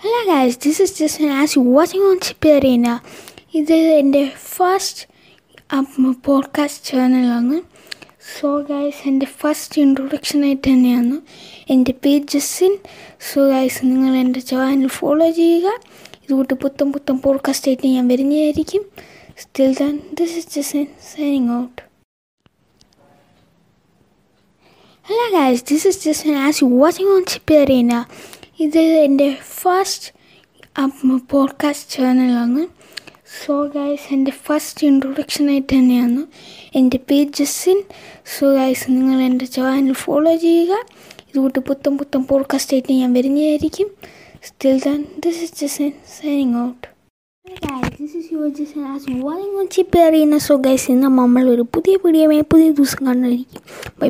Hello guys this is just as you watching on ചിപ്പേറീന ഇത് എൻ്റെ first podcast ചാനലാണ് so guys എൻ്റെ first introduction ആയിട്ട് തന്നെയാണ് എൻ്റെ പേര് ജസ്സിൻ സോ ഗൈസ് നിങ്ങൾ എൻ്റെ ചാനൽ ഫോളോ ചെയ്യുക ഇതുകൂട്ട് പുത്തൻ പുത്തൻ പോഡ്കാസ്റ്റ് ആയിട്ട് ഞാൻ വരുന്നതായിരിക്കും still then this is ജസ്സിൻ signing out hello guys this is just as you watching on ചിപ്പേറീന ഇത് എന്റെ ഫസ്റ്റ് പോഡ്കാസ്റ്റ് ചാനലാണ് സോ ഗൈസ് എന്റെ ഫസ്റ്റ് ഇൻട്രൊഡക്ഷൻ ആയിട്ട് തന്നെയാണ്. എന്റെ പേര് ജസ്സിൻ സോ ഗൈസ് നിങ്ങൾ എന്റെ ചാനൽ ഫോളോ ചെയ്യുക. ഇതുകൊണ്ട് പുത്തം പുത്തം പോഡ്കാസ്റ്റ് ആയിട്ട് ഞാൻ വരുന്നതായിരിക്കും. Still then this is ജസ്സിൻ signing out so guys ഇന്ന് നമ്മൾ ഒരു പുതിയ വീഡിയോമായി പുതിയ ദിവസം കണ്ടായിരിക്കും ബൈ ബൈ